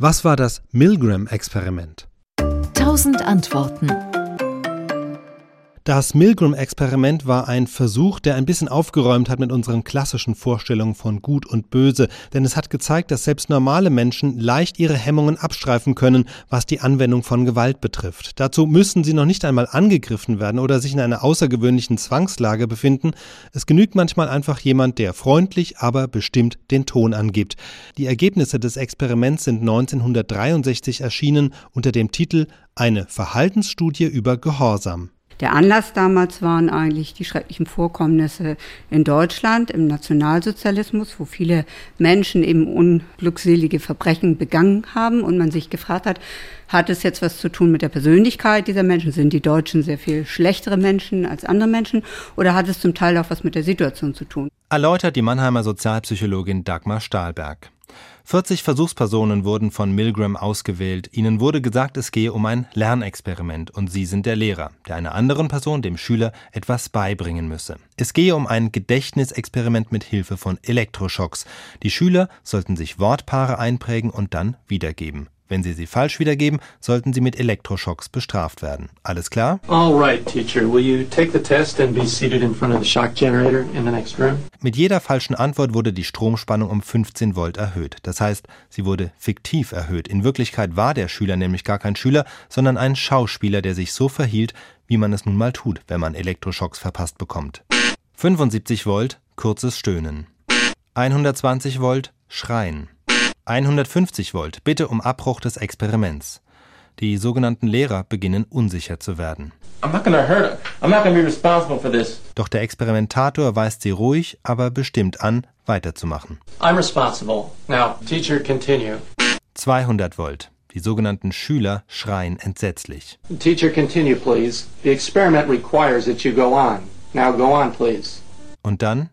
Was war das Milgram-Experiment? Tausend Antworten. Das Milgram-Experiment war ein Versuch, der ein bisschen aufgeräumt hat mit unseren klassischen Vorstellungen von Gut und Böse, denn es hat gezeigt, dass selbst normale Menschen leicht ihre Hemmungen abstreifen können, was die Anwendung von Gewalt betrifft. Dazu müssen sie noch nicht einmal angegriffen werden oder sich in einer außergewöhnlichen Zwangslage befinden. Es genügt manchmal einfach jemand, der freundlich, aber bestimmt den Ton angibt. Die Ergebnisse des Experiments sind 1963 erschienen unter dem Titel Eine Verhaltensstudie über Gehorsam. Der Anlass damals waren eigentlich die schrecklichen Vorkommnisse in Deutschland im Nationalsozialismus, wo viele Menschen eben unglückselige Verbrechen begangen haben und man sich gefragt hat, hat es jetzt was zu tun mit der Persönlichkeit dieser Menschen? Sind die Deutschen sehr viel schlechtere Menschen als andere Menschen? Oder hat es zum Teil auch was mit der Situation zu tun? Erläutert die Mannheimer Sozialpsychologin Dagmar Stahlberg. 40 Versuchspersonen wurden von Milgram ausgewählt. Ihnen wurde gesagt, es gehe um ein Lernexperiment und sie sind der Lehrer, der einer anderen Person, dem Schüler, etwas beibringen müsse. Es gehe um ein Gedächtnisexperiment mit Hilfe von Elektroschocks. Die Schüler sollten sich Wortpaare einprägen und dann wiedergeben. Wenn Sie sie falsch wiedergeben, sollten Sie mit Elektroschocks bestraft werden. Alles klar? All right, teacher. Will you take the test and be seated in front of the shock generator in the next room? Mit jeder falschen Antwort wurde die Stromspannung um 15 Volt erhöht. Das heißt, sie wurde fiktiv erhöht. In Wirklichkeit war der Schüler nämlich gar kein Schüler, sondern ein Schauspieler, der sich so verhielt, wie man es nun mal tut, wenn man Elektroschocks verpasst bekommt. 75 Volt, kurzes Stöhnen. 120 Volt, Schreien. 150 Volt, bitte um Abbruch des Experiments. Die sogenannten Lehrer beginnen unsicher zu werden. Doch der Experimentator weist sie ruhig, aber bestimmt an, weiterzumachen. 200 Volt. Die sogenannten Schüler schreien entsetzlich. Teacher, continue, please. The experiment requires that you go on. Now go on, please. Und dann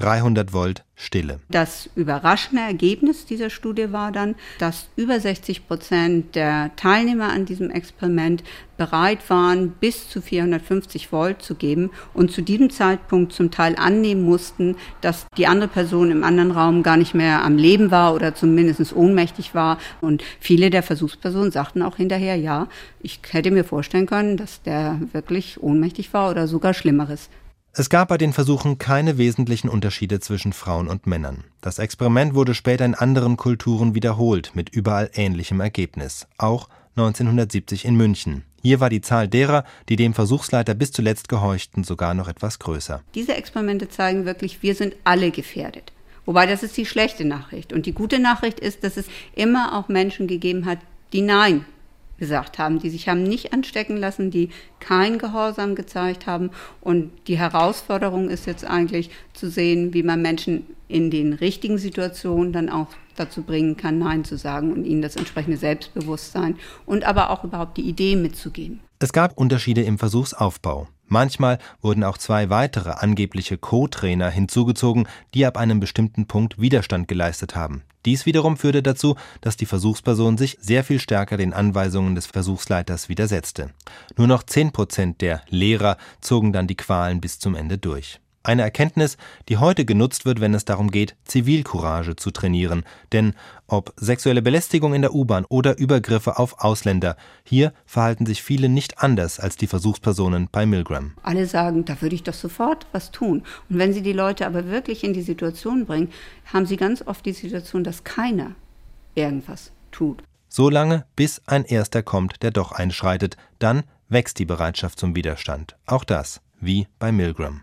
300 Volt Stille. Das überraschende Ergebnis dieser Studie war dann, dass über 60 Prozent der Teilnehmer an diesem Experiment bereit waren, bis zu 450 Volt zu geben und zu diesem Zeitpunkt zum Teil annehmen mussten, dass die andere Person im anderen Raum gar nicht mehr am Leben war oder zumindest ohnmächtig war. Und viele der Versuchspersonen sagten auch hinterher, ja, ich hätte mir vorstellen können, dass der wirklich ohnmächtig war oder sogar Schlimmeres. Es gab bei den Versuchen keine wesentlichen Unterschiede zwischen Frauen und Männern. Das Experiment wurde später in anderen Kulturen wiederholt, mit überall ähnlichem Ergebnis, auch 1970 in München. Hier war die Zahl derer, die dem Versuchsleiter bis zuletzt gehorchten, sogar noch etwas größer. Diese Experimente zeigen wirklich, wir sind alle gefährdet. Wobei das ist die schlechte Nachricht. Und die gute Nachricht ist, dass es immer auch Menschen gegeben hat, die Nein gesagt haben, die sich haben nicht anstecken lassen, die kein Gehorsam gezeigt haben. Und die Herausforderung ist jetzt eigentlich zu sehen, wie man Menschen in den richtigen Situationen dann auch dazu bringen kann, Nein zu sagen und ihnen das entsprechende Selbstbewusstsein und aber auch überhaupt die Idee mitzugeben. Es gab Unterschiede im Versuchsaufbau. Manchmal wurden auch zwei weitere angebliche Co-Trainer hinzugezogen, die ab einem bestimmten Punkt Widerstand geleistet haben. Dies wiederum führte dazu, dass die Versuchsperson sich sehr viel stärker den Anweisungen des Versuchsleiters widersetzte. Nur noch 10 Prozent der Lehrer zogen dann die Qualen bis zum Ende durch. Eine Erkenntnis, die heute genutzt wird, wenn es darum geht, Zivilcourage zu trainieren. Denn ob sexuelle Belästigung in der U-Bahn oder Übergriffe auf Ausländer, hier verhalten sich viele nicht anders als die Versuchspersonen bei Milgram. Alle sagen, da würde ich doch sofort was tun. Und wenn sie die Leute aber wirklich in die Situation bringen, haben sie ganz oft die Situation, dass keiner irgendwas tut. So lange, bis ein Erster kommt, der doch einschreitet, dann wächst die Bereitschaft zum Widerstand. Auch das, wie bei Milgram.